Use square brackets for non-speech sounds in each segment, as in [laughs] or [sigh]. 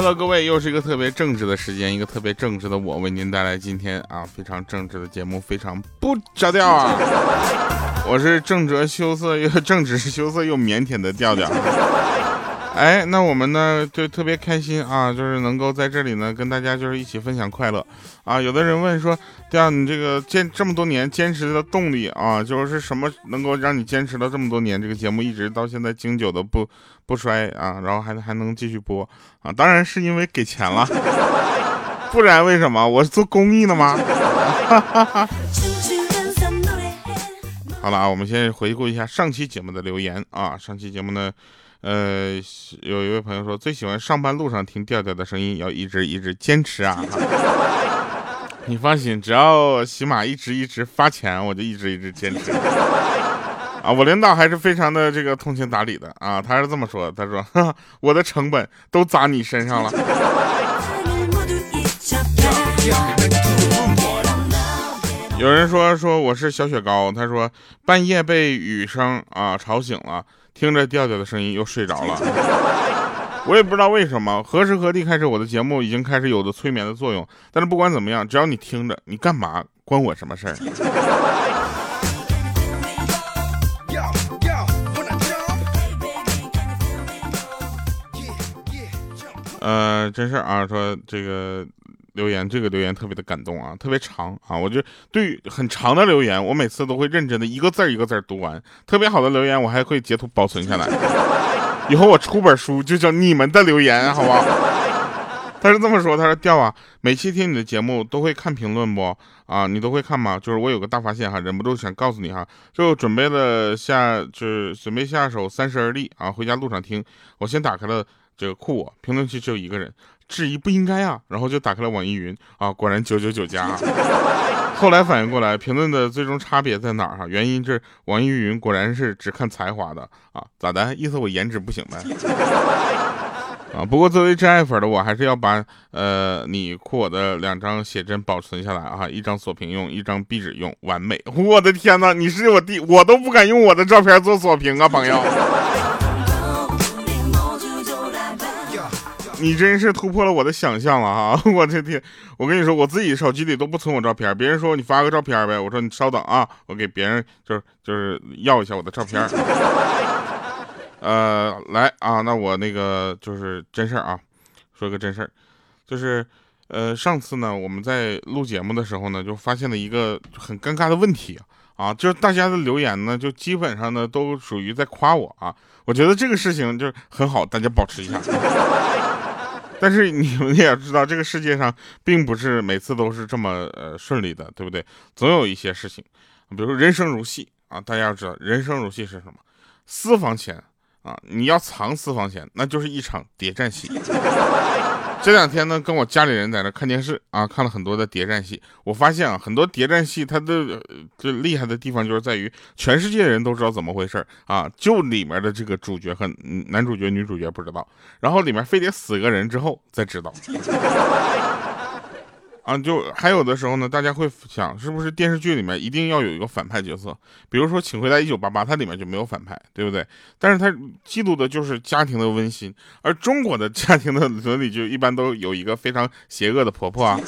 Hello，各位，又是一个特别正直的时间，一个特别正直的我为您带来今天啊非常正直的节目，非常不着调啊！[laughs] 我是正直羞涩又正直羞涩又腼腆的调调。哎，那我们呢就特别开心啊，就是能够在这里呢跟大家就是一起分享快乐啊。有的人问说，对啊，你这个坚这么多年坚持的动力啊，就是什么能够让你坚持了这么多年这个节目一直到现在经久的不不衰啊，然后还还能继续播啊？当然是因为给钱了，[laughs] 不然为什么？我是做公益的吗？[laughs] 好了啊，我们先回顾一下上期节目的留言啊，上期节目呢。呃，有一位朋友说最喜欢上班路上听调调的声音，要一直一直坚持啊！[laughs] 你放心，只要喜马一直一直发钱，我就一直一直坚持。啊，我领导还是非常的这个通情达理的啊，他是这么说，他说 [laughs] 我的成本都砸你身上了。[laughs] 有人说说我是小雪糕，他说半夜被雨声啊吵醒了。听着调调的声音又睡着了，[laughs] 我也不知道为什么，何时何地开始我的节目已经开始有着催眠的作用。但是不管怎么样，只要你听着，你干嘛关我什么事儿？呃，真事儿啊，说这个。留言这个留言特别的感动啊，特别长啊，我就对很长的留言，我每次都会认真的一个字一个字读完。特别好的留言，我还会截图保存下来。以后我出本书就叫你们的留言，好不好？[laughs] 他是这么说，他说调啊，每期听你的节目都会看评论不啊？你都会看吗？就是我有个大发现哈，忍不住想告诉你哈，就准备了下，就是准备下手三十而立啊，回家路上听。我先打开了这个酷我评论区，只有一个人。质疑不应该啊，然后就打开了网易云啊，果然九九九加。[laughs] 后来反应过来，评论的最终差别在哪儿哈？原因是网易云果然是只看才华的啊，咋的？意思我颜值不行呗？[laughs] 啊，不过作为真爱粉的我，还是要把呃你酷我的两张写真保存下来啊，一张锁屏用，一张壁纸用，完美。[laughs] 我的天哪，你是我弟，我都不敢用我的照片做锁屏啊，朋友。你真是突破了我的想象了哈！[laughs] 我的天，我跟你说，我自己手机里都不存我照片，别人说你发个照片呗，我说你稍等啊，我给别人就是就是要一下我的照片。呃，来啊，那我那个就是真事儿啊，说个真事儿，就是呃上次呢我们在录节目的时候呢，就发现了一个很尴尬的问题啊，就是大家的留言呢，就基本上呢都属于在夸我啊，我觉得这个事情就是很好，大家保持一下。但是你们也要知道，这个世界上并不是每次都是这么呃顺利的，对不对？总有一些事情，比如人生如戏啊，大家要知道，人生如戏是什么？私房钱啊，你要藏私房钱，那就是一场谍战戏。这两天呢，跟我家里人在那看电视啊，看了很多的谍战戏。我发现啊，很多谍战戏它的最厉害的地方就是在于，全世界人都知道怎么回事啊，就里面的这个主角和男主角、女主角不知道，然后里面非得死个人之后再知道。啊，就还有的时候呢，大家会想，是不是电视剧里面一定要有一个反派角色？比如说《请回答一九八八》，它里面就没有反派，对不对？但是它记录的就是家庭的温馨，而中国的 [laughs] 家庭的伦理就一般都有一个非常邪恶的婆婆啊，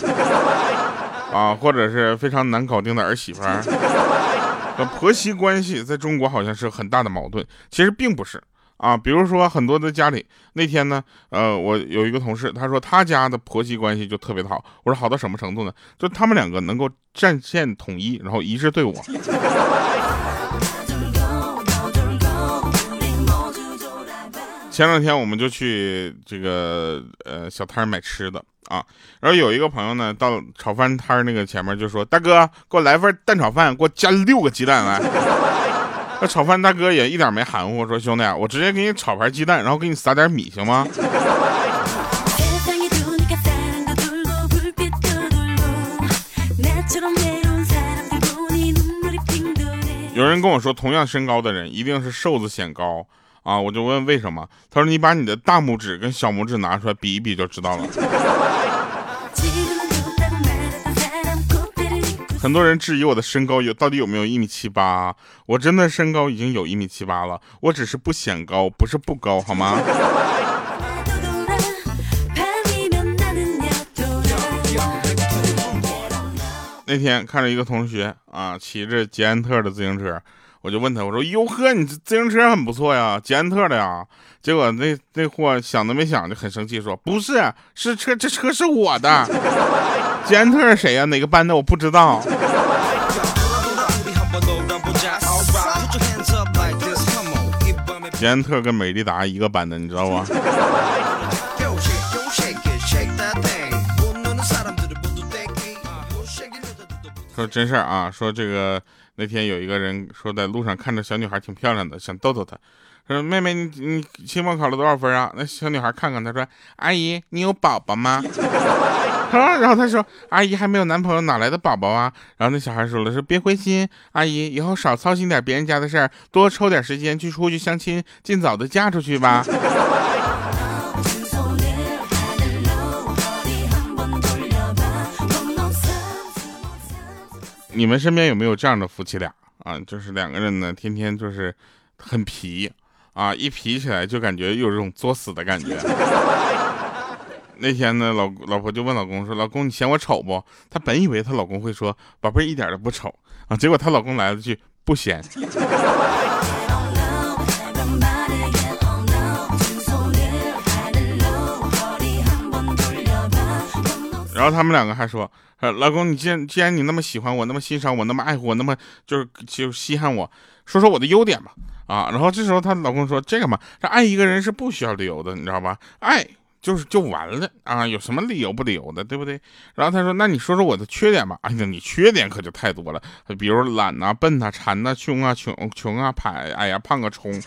[laughs] 啊，或者是非常难搞定的儿媳妇儿。[laughs] 婆媳关系在中国好像是很大的矛盾，其实并不是。啊，比如说很多的家里那天呢，呃，我有一个同事，他说他家的婆媳关系就特别的好。我说好到什么程度呢？就他们两个能够战线统一，然后一致对我。[laughs] 前两天我们就去这个呃小摊买吃的啊，然后有一个朋友呢到炒饭摊那个前面就说：“大哥，给我来份蛋炒饭，给我加六个鸡蛋来。”那炒饭大哥也一点没含糊，说兄弟，我直接给你炒盘鸡蛋，然后给你撒点米，行吗？有人跟我说，同样身高的人一定是瘦子显高啊，我就问为什么？他说你把你的大拇指跟小拇指拿出来比一比就知道了。很多人质疑我的身高有到底有没有一米七八我真的身高已经有一米七八了我只是不显高不是不高好吗？那天看着一个同学啊骑着捷安特的自行车我就问他，我说：“哟呵，你这自行车很不错呀，捷安特的呀。”结果那那货想都没想就很生气，说：“不是，是车，这车是我的。捷安特是谁呀？哪个班的？我不知道。”捷安特跟美利达一个班的，你知道吧？说真事儿啊，说这个那天有一个人说在路上看着小女孩挺漂亮的，想逗逗她，说妹妹你你期末考了多少分啊？那小女孩看看他说阿姨你有宝宝吗？[laughs] 啊，然后他说阿姨还没有男朋友哪来的宝宝啊？然后那小孩说了说别灰心，阿姨以后少操心点别人家的事儿，多抽点时间去出去相亲，尽早的嫁出去吧。[laughs] 你们身边有没有这样的夫妻俩啊？就是两个人呢，天天就是很皮啊，一皮起来就感觉有这种作死的感觉。[laughs] 那天呢，老老婆就问老公说：“老公，你嫌我丑不？”她本以为她老公会说：“宝贝，一点都不丑啊。”结果她老公来了句：“不嫌。”然后他们两个还说：“呃，老公，你既然既然你那么喜欢我，那么欣赏我，那么爱护我，那么就是就稀罕我，说说我的优点吧。”啊，然后这时候她老公说：“这个嘛，这爱一个人是不需要理由的，你知道吧？爱就是就完了啊，有什么理由不理由的，对不对？”然后他说：“那你说说我的缺点吧。”哎呀，你缺点可就太多了，比如懒呐、笨呐、馋呐、穷啊、穷穷啊、排，哎呀，胖个冲。[laughs]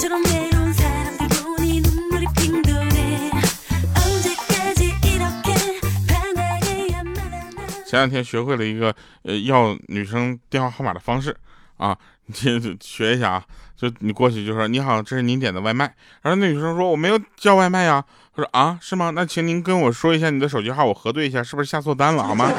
前两天学会了一个呃要女生电话号码的方式啊，你学一下啊，就你过去就说你好，这是您点的外卖。然后那女生说我没有叫外卖呀，她说啊是吗？那请您跟我说一下你的手机号，我核对一下是不是下错单了好吗？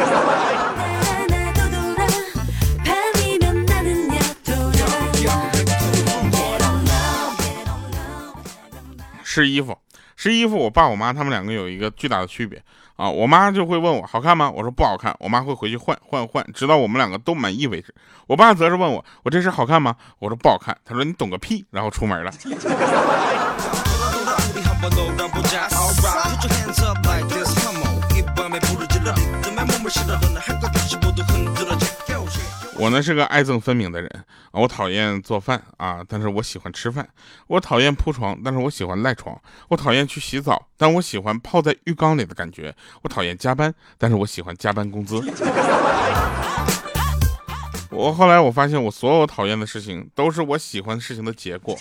试衣服，试衣服，我爸我妈他们两个有一个巨大的区别啊！我妈就会问我好看吗？我说不好看，我妈会回去换换换，直到我们两个都满意为止。我爸则是问我我这身好看吗？我说不好看，他说你懂个屁，然后出门了。[laughs] 我呢是个爱憎分明的人啊，我讨厌做饭啊，但是我喜欢吃饭；我讨厌铺床，但是我喜欢赖床；我讨厌去洗澡，但我喜欢泡在浴缸里的感觉；我讨厌加班，但是我喜欢加班工资。我后来我发现，我所有讨厌的事情，都是我喜欢事情的结果。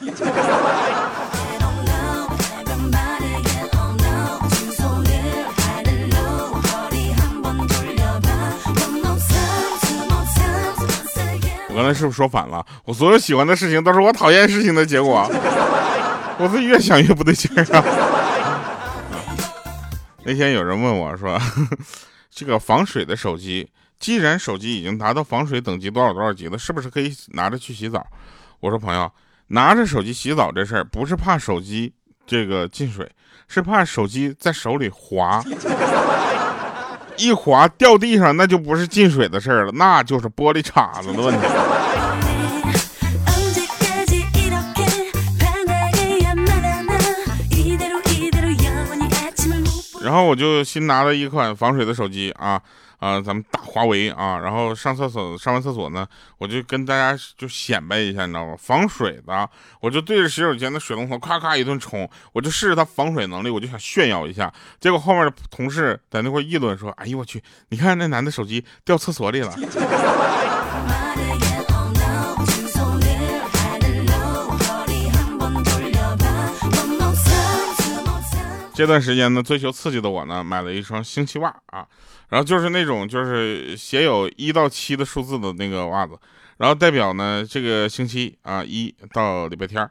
是不是说反了？我所有喜欢的事情都是我讨厌事情的结果。我是越想越不对劲啊！[laughs] 那天有人问我说：“ [laughs] 这个防水的手机，既然手机已经达到防水等级多少多少级了，是不是可以拿着去洗澡？”我说：“朋友，拿着手机洗澡这事儿，不是怕手机这个进水，是怕手机在手里滑。”一滑掉地上，那就不是进水的事儿了，那就是玻璃碴子的问题。然后我就新拿了一款防水的手机啊。啊，咱们大华为啊，然后上厕所上完厕所呢，我就跟大家就显摆一下，你知道吗？防水的，我就对着洗手间的水龙头咔咔一顿冲，我就试试它防水能力，我就想炫耀一下。结果后面的同事在那块议论说：“哎呦我去，你看那男的手机掉厕所里了。[laughs] ”这段时间呢，追求刺激的我呢，买了一双星期袜啊，然后就是那种就是写有一到七的数字的那个袜子，然后代表呢这个星期啊一到礼拜天，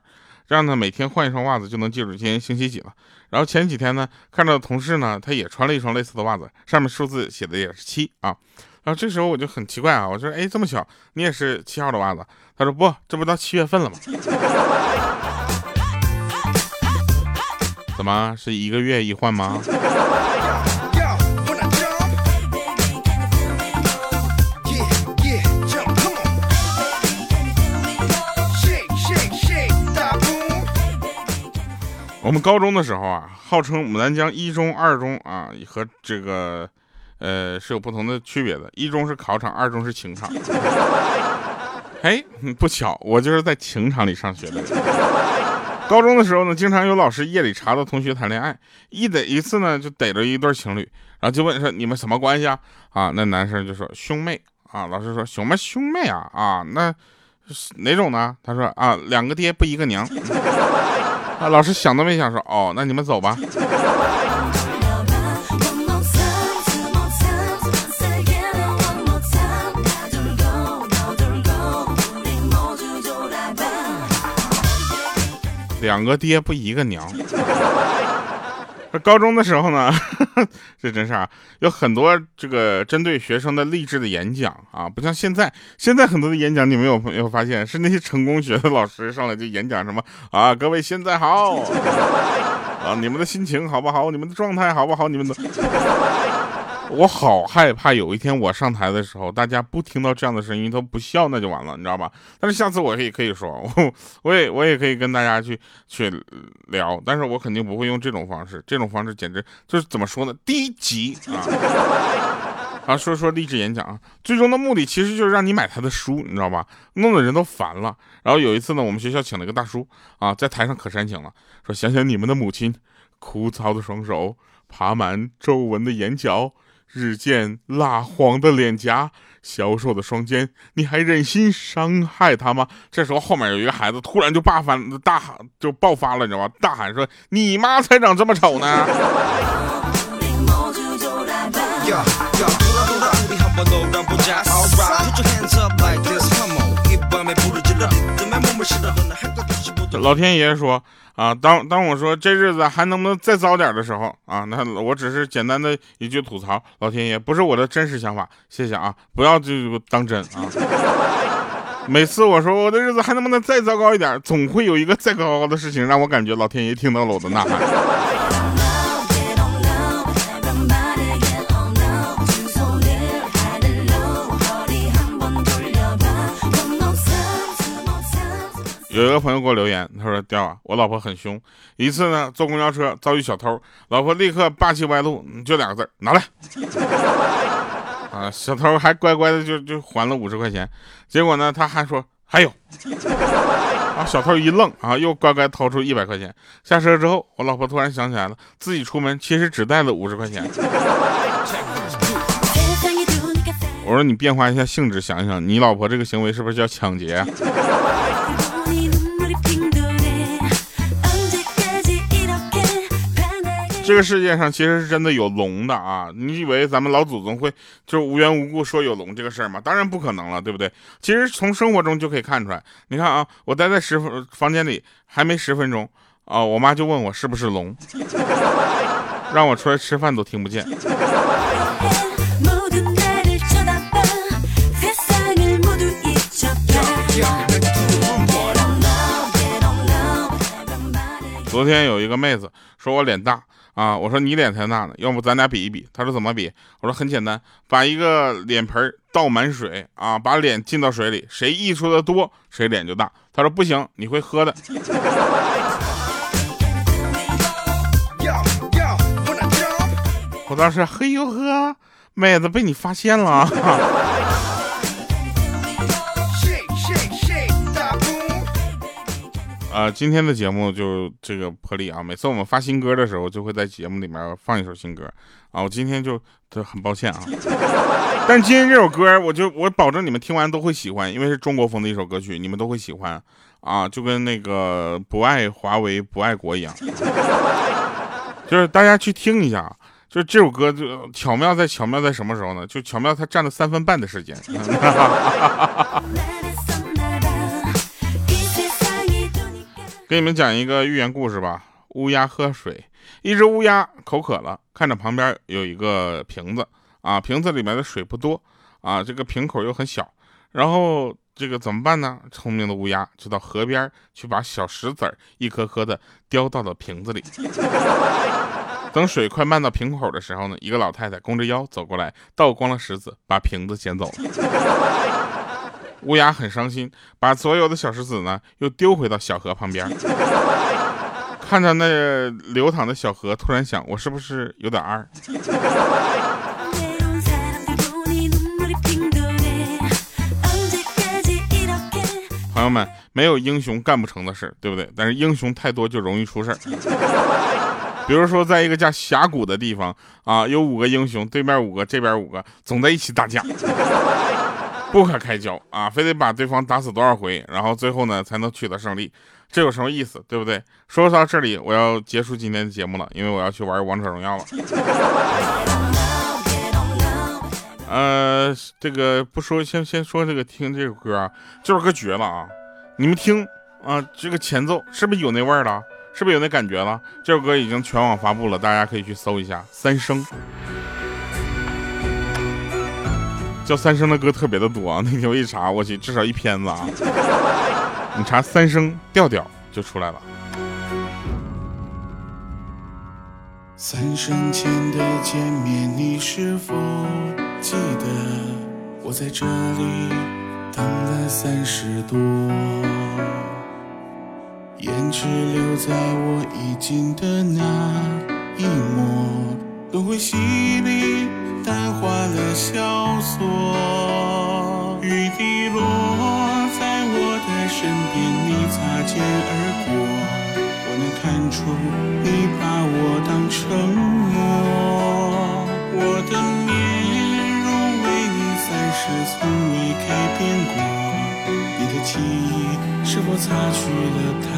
这样呢每天换一双袜子就能记住今天星期几了。然后前几天呢，看到同事呢他也穿了一双类似的袜子，上面数字写的也是七啊，然后这时候我就很奇怪啊，我说哎这么巧，你也是七号的袜子？他说不，这不到七月份了吗？[laughs] 怎么是一个月一换吗？我们高中的时候啊，号称牡丹江一中、二中啊，和这个呃是有不同的区别的。一中是考场，二中是情场。[laughs] 哎，不巧，我就是在情场里上学的。高中的时候呢，经常有老师夜里查到同学谈恋爱，一逮一次呢就逮着一对情侣，然后就问说你们什么关系啊？啊，那男生就说兄妹啊。老师说什么兄妹啊？啊，那哪种呢？他说啊，两个爹不一个娘。啊，老师想都没想说哦，那你们走吧。两个爹不一个娘。高中的时候呢，[laughs] 这真是啊，有很多这个针对学生的励志的演讲啊，不像现在，现在很多的演讲，你们有没有发现，是那些成功学的老师上来就演讲什么啊？各位现在好啊，你们的心情好不好？你们的状态好不好？你们的。[laughs] 我好害怕有一天我上台的时候，大家不听到这样的声音都不笑，那就完了，你知道吧？但是下次我可以可以说，我 [laughs] 我也我也可以跟大家去去聊，但是我肯定不会用这种方式，这种方式简直就是怎么说呢？低级啊！[laughs] 啊，说说励志演讲啊，最终的目的其实就是让你买他的书，你知道吧？弄得人都烦了。然后有一次呢，我们学校请了一个大叔啊，在台上可煽情了，说想想你们的母亲，枯燥的双手，爬满皱纹的眼角。日渐蜡黄的脸颊，消瘦的双肩，你还忍心伤害他吗？这时候后面有一个孩子突然就爆发，大喊就爆发了，你知道吗？大喊说：“你妈才长这么丑呢！”老天爷说啊，当当我说这日子还能不能再糟点的时候啊，那我只是简单的一句吐槽，老天爷不是我的真实想法，谢谢啊，不要就当真啊。每次我说我的日子还能不能再糟糕一点，总会有一个再糟糕的事情让我感觉老天爷听到了我的呐喊。有一个朋友给我留言，他说：“调啊，我老婆很凶。一次呢，坐公交车遭遇小偷，老婆立刻霸气外露，就两个字拿来。[laughs] 啊，小偷还乖乖的就就还了五十块钱。结果呢，他还说还有。[laughs] 啊，小偷一愣啊，又乖乖掏出一百块钱。下车之后，我老婆突然想起来了，自己出门其实只带了五十块钱。[laughs] 我说你变化一下性质，想一想，你老婆这个行为是不是叫抢劫啊？”这个世界上其实是真的有龙的啊！你以为咱们老祖宗会就无缘无故说有龙这个事儿吗？当然不可能了，对不对？其实从生活中就可以看出来。你看啊，我待在十分房间里还没十分钟啊，我妈就问我是不是龙，让我出来吃饭都听不见。昨天有一个妹子说我脸大。啊！我说你脸才大呢，要不咱俩比一比？他说怎么比？我说很简单，把一个脸盆倒满水啊，把脸浸到水里，谁溢出的多，谁脸就大。他说不行，你会喝的。我当时嘿呦呵，妹子被你发现了。呃，今天的节目就这个破例啊！每次我们发新歌的时候，就会在节目里面放一首新歌啊。我今天就就很抱歉啊，[laughs] 但今天这首歌，我就我保证你们听完都会喜欢，因为是中国风的一首歌曲，你们都会喜欢啊，就跟那个不爱华为不爱国一样，[laughs] 就是大家去听一下，就是这首歌就巧妙在巧妙在什么时候呢？就巧妙它占了三分半的时间。[laughs] 给你们讲一个寓言故事吧。乌鸦喝水，一只乌鸦口渴了，看着旁边有一个瓶子啊，瓶子里面的水不多啊，这个瓶口又很小，然后这个怎么办呢？聪明的乌鸦就到河边去把小石子儿一颗颗的叼到了瓶子里。[laughs] 等水快漫到瓶口的时候呢，一个老太太弓着腰走过来，倒光了石子，把瓶子捡走了。乌鸦很伤心，把所有的小石子呢又丢回到小河旁边。[laughs] 看着那流淌的小河，突然想，我是不是有点二？朋友们，没有英雄干不成的事，对不对？但是英雄太多就容易出事儿。[laughs] 比如说，在一个叫峡谷的地方啊，有五个英雄，对面五个，这边五个，总在一起打架，不可开交啊，非得把对方打死多少回，然后最后呢才能取得胜利。这有什么意思，对不对？说到这里，我要结束今天的节目了，因为我要去玩王者荣耀了。呃，这个不说，先先说这个听这首歌啊，这首歌绝了啊！你们听啊，这个前奏是不是有那味儿了？是不是有那感觉了？这首歌已经全网发布了，大家可以去搜一下。三生叫三生的歌特别的多啊！那天我一查，我去，至少一篇子啊！[laughs] 你查三生调调就出来了。三生前的见面，你是否？记得我在这里等了三十多，胭脂留在我衣襟的那一抹，轮回洗礼淡化了萧索。雨滴落在我的身边，你擦肩而过，我能看出你把我当成默，我的面容为你擦拭。从未改变过，你的记忆是否擦去了太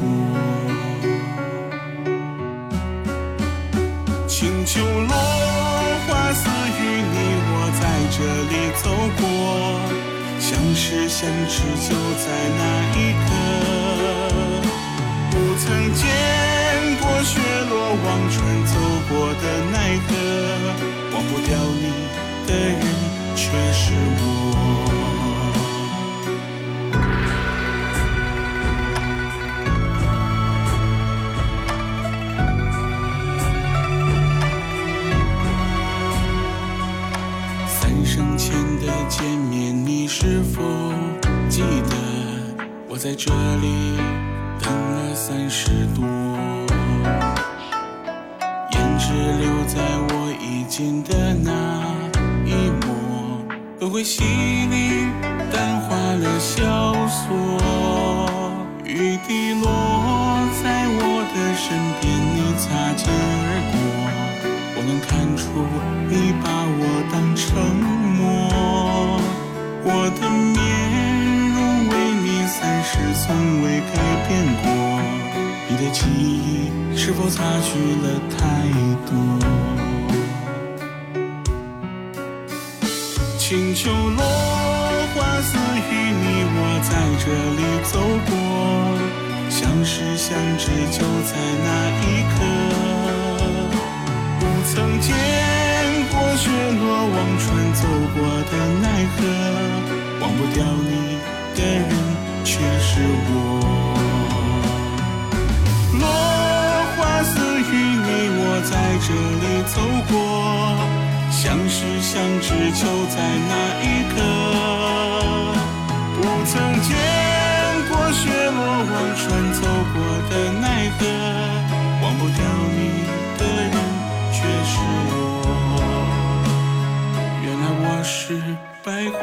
多？清秋落，这里走过，相识相知就在那一刻。不曾见过雪落忘川走过的奈何，忘不掉你的人。却是我。否记得？我在这里等了三十多，胭脂留在我衣襟的那一抹。轮回洗礼，淡化了萧索。雨滴落在我的身边，你擦肩而过。我能看出你把我的记忆是否擦去了太多？清秋落花似雨，你我在这里走过，相识相知就在那一刻。不曾见过雪落忘川走过的奈何，忘不掉你的人却是我。这里走过。相识相知就在那一刻，不曾见过雪落忘川走过的奈何，忘不掉你的人却是我。原来我是白狐，